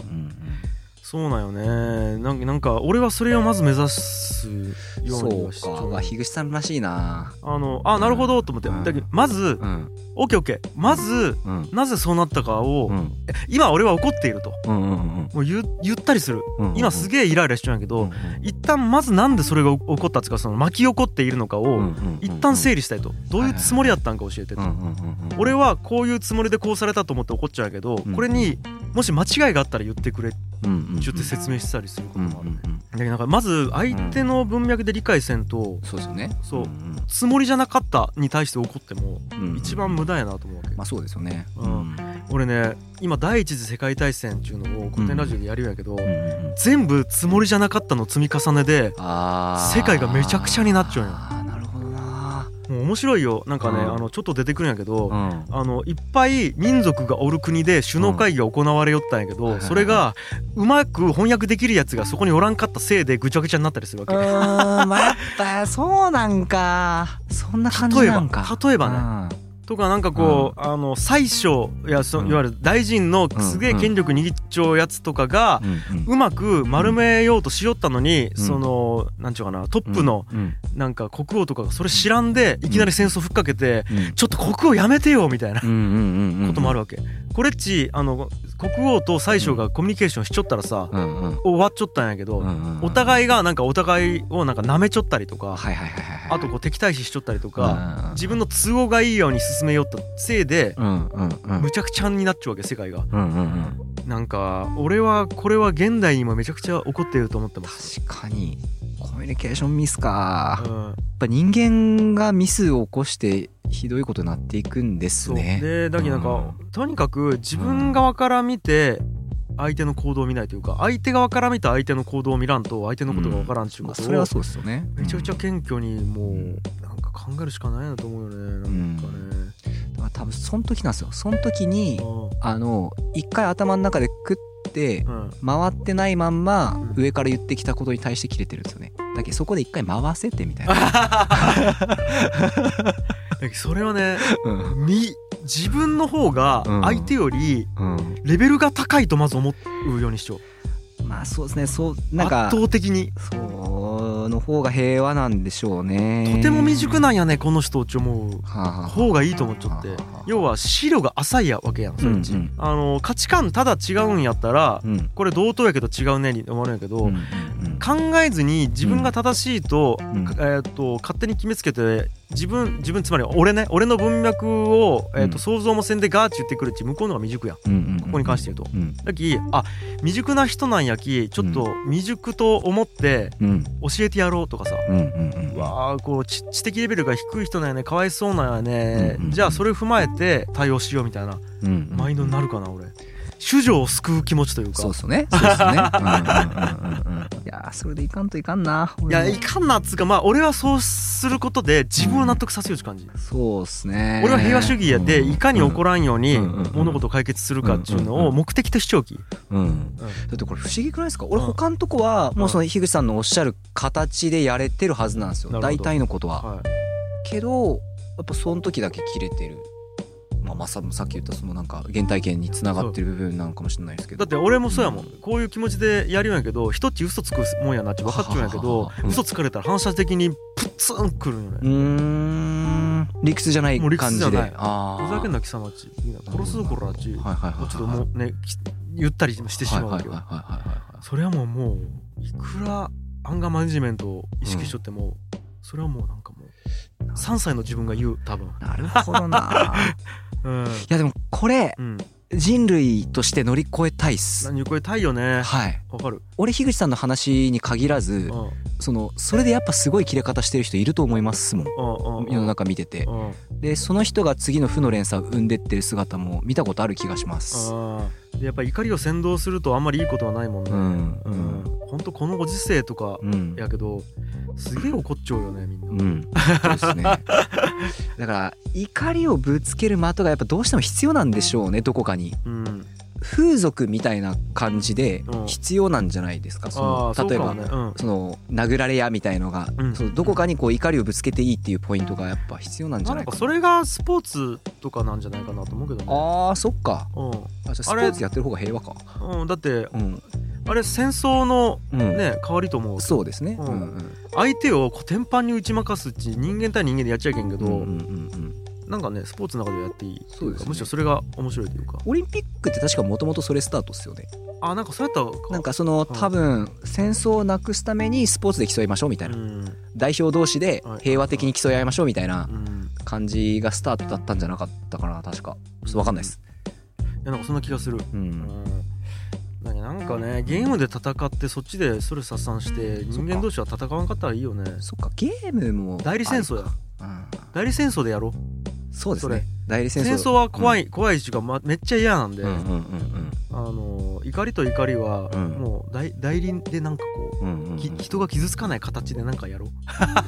そうなんよね。なんかなんか俺はそれをまず目指すようにはしちゃそうか。あ樋口さんらしいな。あのあなるほどと思って、うん。だけどまずうん。オッケーオッケー。まずうん。なぜそうなったかを、うん。今俺は怒っていると。うんうんもう言言ったりする。うん今すげえイライラしちゃうんやけど、うん一旦まずなんでそれが起こったっつうかその巻き起こっているのかを、うんうん一旦整理したいと。どういうつもりやったんか教えてと、うんうんうんうん俺はこういうつもりでこうされたと思って怒っちゃうけど、うん。これにもし間違いがあったら言ってくれってうんうんうん。言って説明したりすることもあるだけどなんかまず相手の文脈で理解せんとそうですよね。そう。んつもりじゃなかったに対して怒ってもうん一番無駄やなと思うわけ、まあそうですよね。うん。俺ね今第一次世界大戦っていうのを古典ラジオでやるんやけど、全部つもりじゃなかったの積み重ねで世界がめちゃくちゃになっちゃうんよもう面白いよ。なんかね、うん。あのちょっと出てくるんやけど、うん。あのいっぱい民族がおる国で首脳会議が行われよったんやけど、うんそれがうまく翻訳できるやつがそこにおらんかったせいでぐちゃぐちゃになったりするわけ。まあやっぱそうなんか。そんな感じなんか。例えばねとかなんかこう、あの宰相いやそうん。いわゆる大臣のすげえ権力握っちゃうやつとかがう、ん。うん。うまく丸めようとしよったのに、ん。そのなんちゅうかなトップのうん。なんか国王とかがそれ知らんでいきなり戦争ふっかけて、うん。ちょっと国王やめてよみたいな。うんうんうんうん。こともあるわけ。これっちあの国王と宰相がコミュニケーションしちょったらさ、うんうん。終わっちょったんやけど、うんうんお互いがなんかお互いをなんか舐めちょったりとか、あとこう敵対視しちょったりとうか、ん。自分の都合がいいように進めよったせいで、うんうんうん。むちゃくちゃになっちゃうわけ世界が。うんうんうん。なんか俺はこれは現代にもめちゃくちゃ起こっていると思ってます。確かに。コミュニケーションミスか。やっうんぱ人間がミスを起こしてひどいことになっていくんですね。でだけどなんか、とにかく自分側から見て相手の行動を見ないというか相手側から見た相手の行動を見らんと相手のことが分からんっていうまあことを、それはそうですよね。めちゃくちゃ謙虚にもうなんか考えるしかないなと思うよね。なんかね。多分その時なんですよ。その時にうあの一回頭の中で食って回ってないまんまうん。上から言ってきたことに対して切れてるんですよね。だけどそこで一回回せてみたいな。だけどそれはねうん。み自分の方がうん。相手よりうん。レベルが高いとまず思うようにしちゃうまあそうですね。そうなんか圧倒的に。その方が平和なんでしょうね。とても未熟なんやねこの人って思う。方がいいと思っちゃって。要は資料が浅いやわけやんそれっち、うんうん。あの価値観ただ違うんやったらうん。これ同等やけど違うねに思われるんやけど、うんうん考えずに自分が正しいと,、んえー、と勝手に決めつけて自分自分つまり俺ね俺の文脈を、えーとうん。想像もせんでガーッチ言ってくるっち向こうの方が未熟やん。うんうんうんここに関して言うと。うん。だきあ未熟な人なんやきちょっと未熟と思ってうん。教えてやろうとかさ、うんうんうんわあこう知知的レベルが低い人なんやねかわいそうなんやね、うんうんじゃあそれを踏まえて対応しようみたいなうんうん。マインドになるかな俺主女を救う気持ちというか。そうっすね。そうっすね。うんうんうんうんうん。いやーそれでいかんといかんないやいかんなっつうかまあ俺はそうすることで自分を納得させようって感じ、そうっすね。俺は平和主義やでいかに起こらんようにうんうんうん物事を解決するかっていうのを目的としちゃうき、うん、うん。だってこれ不思議くないですか？俺うん。他のとこはもうその樋口さんのおっしゃる形でやれてるはずなんですよなるほど。大体のことは。はい。けどやっぱその時だけ切れてるまあまあささっき言ったそのなんか原体験につながってる部分なのかもしれないですけど。だって俺もそうやもん。こういう気持ちでやるんやけど人って嘘つくもんやなって分かっちゃうんやけどははははうん嘘つかれたら反射的にプツンくるんよ。ねうーん。理屈じゃない感じで屈じゃない。あー。ふざけんな貴様っち。殺すぞこらあっち。はいはいちょっともうねき言ったりしてしまうわけいそれはもうもういくらアンガーマネジメントを意識しとっても、それはもうなんか3歳の自分が言う多分。なるほどな。うん、いやでもこれうん、人類として乗り越えたいっす。何これたいよね。はい。わかる、俺樋口さんの話に限らずうん。そのそれでやっぱすごい切れ方してる人いると思いますもん。うんうん世の中見てて。うん。でその人が次の負の連鎖を生んでってる姿も見たことある気がします。あでやっぱり怒りを先導するとあんまりいいことはないもんね。うん。うん。ほん。とこのご時世とかうん。やけどすげえ怒っちゃうよねみんな、うん、そうですね。だから怒りをぶつける的がやっぱどうしても必要なんでしょうねどこかに。うん、風俗みたいな感じでうん必要なんじゃないですか？そあのあそう例えばかもね、うん、その殴られ屋みたいのが、うんそのどこかにこう怒りをぶつけていいっていうポイントがやっぱ必要なんじゃないかな？かそれがスポーツとかなんじゃないかなと思うけどねあーそっか。うあじゃあスポーツやってる方が平和か。ん、うん、だってうん。あれ戦争のうん。ね代わりと思うそうですね。ううんんうん。相手をこう天板に打ち負かすっち人間対人間でやっちゃいけんけど、うんうんうんうん。なんかねスポーツの中でやっていいそうですね。むしろそれが面白いというか。オリンピックって確かもともとそれスタートっすよね。あなんかそうやったか。なんかその多分戦争をなくすためにスポーツで競いましょうみたいな。うん。代表同士ではい。平和的に競い合いましょうみたいなうん。感じがスタートだったんじゃなかったかな確か。ちょっと分かんないです、いやなんかそんな気がする。う、うん。んだけどなんかねゲームで戦ってそっちでストレス発散して人間同士は戦わんかったらいいよね。そっか。ゲームも代理戦争や。うん。代理戦争でやろうそうですね。代理戦争。戦争は怖い、い、怖いしか、ま、めっちゃ嫌なんで、うんうんうんあの怒りと怒りはうん。もう代代理でなんかこうんうんうん。う、き人が傷つかない形でなんかやろう。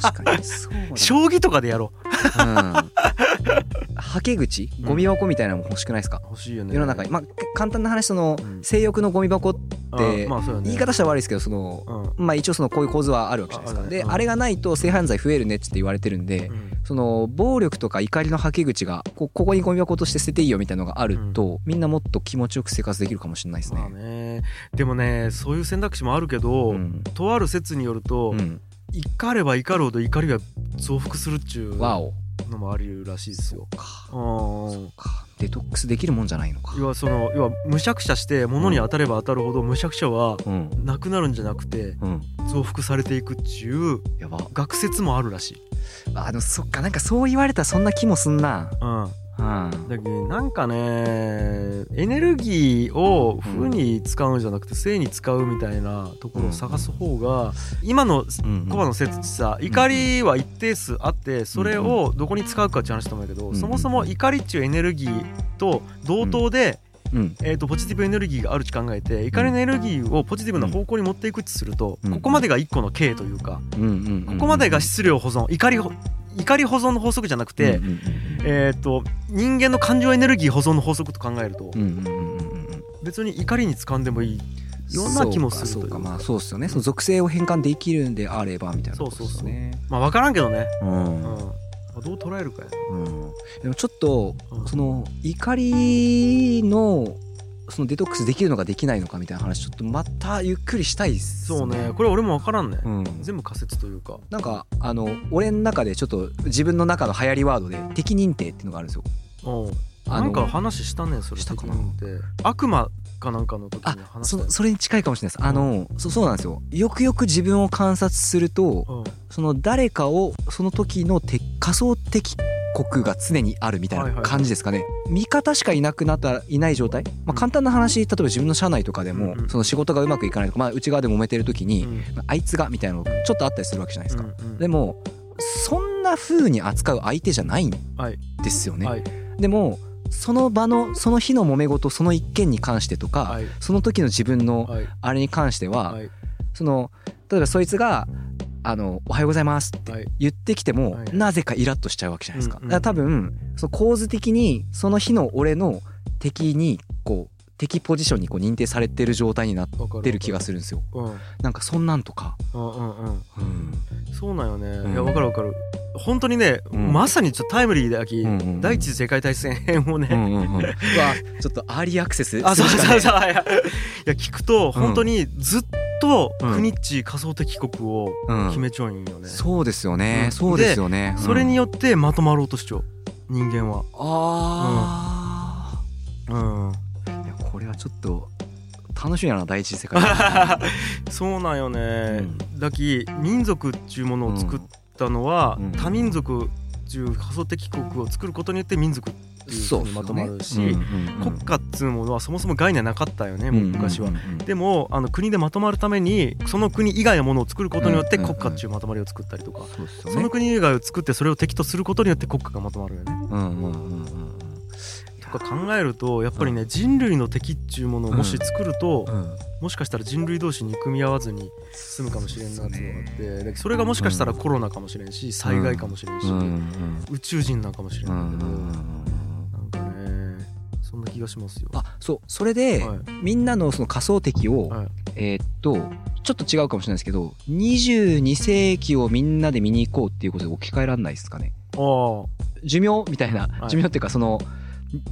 確かに。そうだ将棋とかでやろう。ん。はけ口？ゴミ箱みたいなのも欲しくないですか、う欲しいよね。世の中に。まあ簡単な話そのうん。性欲のゴミ箱てあまあね。言い方したら悪いですけどそのうん。まあ一応そのこういう構図はあるわけじゃないですか。ねうん。あれがないと性犯罪増えるねって言われてるんで、うんその暴力とか怒りのはけ口がこここにゴミ箱として捨てていいよみたいなのがあると、みんなもっと気持ちよく生活できるかもしれないですまあね。ね。でもねそういう選択肢もあるけど、うん。とある説によると、うん、怒れば怒るほど怒りが増幅するっちゅう。わおのもあるらしいですよ。かうんかデトックスできるもんじゃないのか。要はその要はむしゃくしゃして物に当たれば当たるほどむしゃくしゃはうんなくなるんじゃなくてうん増幅されていくっちゅうやば学説もあるらしい。あでもそっかなんかそう言われたらそんな気もすんな。うんうん。だけどなんかねエネルギーを負に使うんじゃなくて正に使うみたいなところを探す方が今のうんコバの説さ怒りは一定数あってそれをどこに使うかって話したんだけどうんそもそも怒りっちゅうエネルギーと同等でうん。えーとポジティブエネルギーがあるって考えて怒りのエネルギーをポジティブな方向に持っていくってするとうんここまでが一個の形というかここまでが質量保存怒りほ怒り保存の法則じゃなくてうんうんえーと人間の感情エネルギー保存の法則と考えるとうんうんうんうんうん。別に怒りに使んでもいいような気もするそうか。まあそうっすよね。その属性を変換できるんであればみたいなことそうそうそう。ですねまあ分からんけどね、ううん。どう捉えるかやうん。でもちょっとうん。その怒りのそのデトックスできるのかできないのかみたいな話ちょっとまたゆっくりしたいっすそうね。これ俺も分からんね、うん。全部仮説というか。なんかあの俺の中でちょっと自分の中の流行りワードで敵認定っていうのがあるんですよ。おなんか話したねそれしたかな。悪魔かなんかの時あに話したそそれに近いかもしれないです。あのそそうなんですよ。よくよく自分を観察するとうん。その誰かをその時のて仮想敵国が常にあるみたいな感じですかね、味方しかいなくなったらいない状態、まあ、簡単な話例えば自分の社内とかでもその仕事がうまくいかないとか、まあ、内側で揉めてる時に、うん。まああいつがみたいなのちょっとあったりするわけじゃないですか、でもそんな風に扱う相手じゃないんはいですよね、はい。でもその場のその日の揉め事その一件に関してとか、はい。その時の自分のはい。あれに関しては、はい。その例えばそいつが「あのおはようございます」ってはい。言ってきても、はい。なぜかイラッとしちゃうわけじゃないですか。うんうんだから多分その構図的にその日の俺の敵にこう敵ポジションにこう認定されてる状態になってる気がするんですよ。うん。なんかそんなんとか。うんうんうん。うん。そうなんよね、うんいやわかるわかる。本当にね、うん。まさにちょっとタイムリーだき、うんうんうん。第一次世界大戦編をね、うんうんうん。うわちょっとアーリーアクセスあそうそうそう。いや聞くと本当にずっとうん。国っち仮想敵国をうん。決めちょんよね、そうですよね、うん。そうですよね。それによよってまとまろうとしちゃう。人間は。あうん。あ、いやこれはちょっと楽しみやな第一次世界 そうなんよね、だき民族っちゅうものを作ったのは、うん。多民族っちゅう仮想敵国を作ることによって民族っていうふうにまとまるし、そうっすよねうんうんうん。国家っつうものはそもそも概念なかったよね、もう昔は。うん。うんうん。でもあの国でまとまるためにその国以外のものを作ることによってうんうんうん国家っていうまとまりを作ったりとか、そうっすよね。その国以外を作ってそれを敵とすることによって国家がまとまるよね。うんうんうんうん。うんいやとか考えるとやっぱりね人類の敵っちゅうものをもし作ると、もしかしたら人類同士憎み合わずに済むかもしれんなっていうのがあってでそれがもしかしたらコロナかもしれんし災害かもしれんし、宇宙人なんかもしれんけど、そんな気がしますよ。あそう。それで、はい。みんなのその仮想敵を、はい。えーっとちょっと違うかもしれないですけど22世紀をみんなで見に行こうっていうことで置き換えられないですかね。ああ。寿命みたいな、はい。寿命っていうかその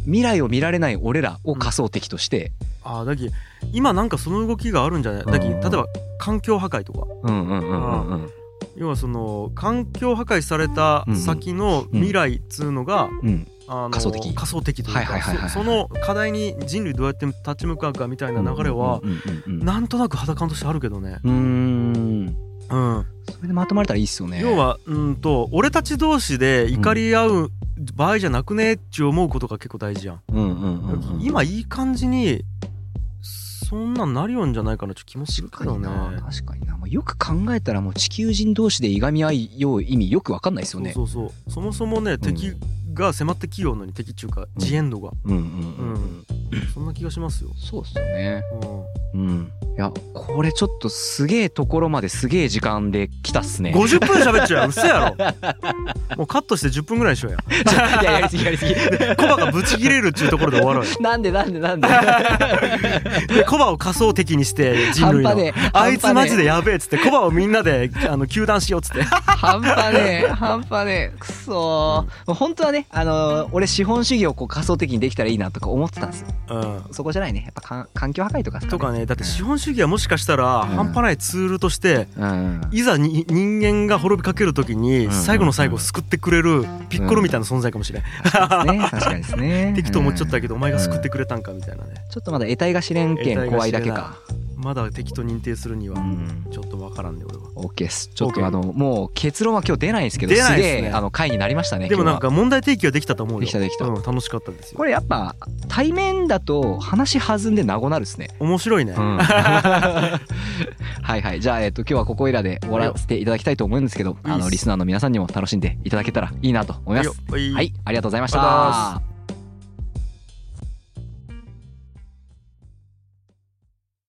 未来を見られない俺らを仮想敵として、あーだき今なんかその動きがあるんじゃない？だき例うんえば環境破壊とか。うん、うんうんうんうん。要はその環境破壊された先の未来っつうのが、うん。あの仮想敵仮想敵というか、はいはいはいはいそその課題に人類どうやって立ち向かうかみたいな流れは、うんうんうんうん。なんとなく肌感としてあるけどね。うーん。うん、それでまとまれたらいいっすよね。要はうんと俺たち同士で怒り合う場合じゃなくねっちゅう思うことが結構大事じゃん。うんうんうんうん。今いい感じにそんなんなりよんじゃないかなって気もするけどね。確かにな。確かにな。もうよく考えたらもう地球人同士でいがみ合いよう意味よくわかんないですよね。そうそうそう。そもそもね、敵が迫ってきようのに敵っちゅうかジエンドが、うんうんうん。うんそんな気がしますよ。そうっすよね。うん。うん。いやこれちょっとすげえところまですげえ時間で来たっすね。50分喋っちゃう嘘やろ。もうカットして10分ぐらいにしようやいややりすぎやりすぎ。コバがブチ切れるっていうところで終わろうよ。なんでなんでなんで？で コバを仮想敵にして人類の。半端ねえあいつマジで半やべえっつってコバをみんなであの糾弾しようっつって。半端ねえ半端ねえ。くそー。本当はねあのー俺資本主義をこう仮想的にできたらいいなとか思ってたんですようん。そこじゃないね。やっぱかん環境破壊とかっすかとかねだって資本主義はもしかしたら半端ないツールとしてうん。いざに人間が滅びかける時にうん。最後の最後救ってくれるピッコロみたいな存在かもしれん。ね。確かにですね。敵と思っちゃったけどお前が救ってうんくれたんかみたいなね。ちょっとまだ得体が知れんけん怖いだけかまだ敵と認定するにはうん。ちょっとわからんね俺は。OK です。ちょっとあのもう結論は今日出ないんですけど出ないすですねげえあの回になりましたねでもなんか問題提起はできたと思うよ。できたできた。うん、楽しかったですよ。これやっぱ対面だと話弾んで和なるですね。面白いね、うん。はいはい。じゃあ、えっと、今日はここいらで終わらせていただきたいと思うんですけどあのリスナーの皆さんにも楽しんでいただけたらいいなと思います。はいありがとうございました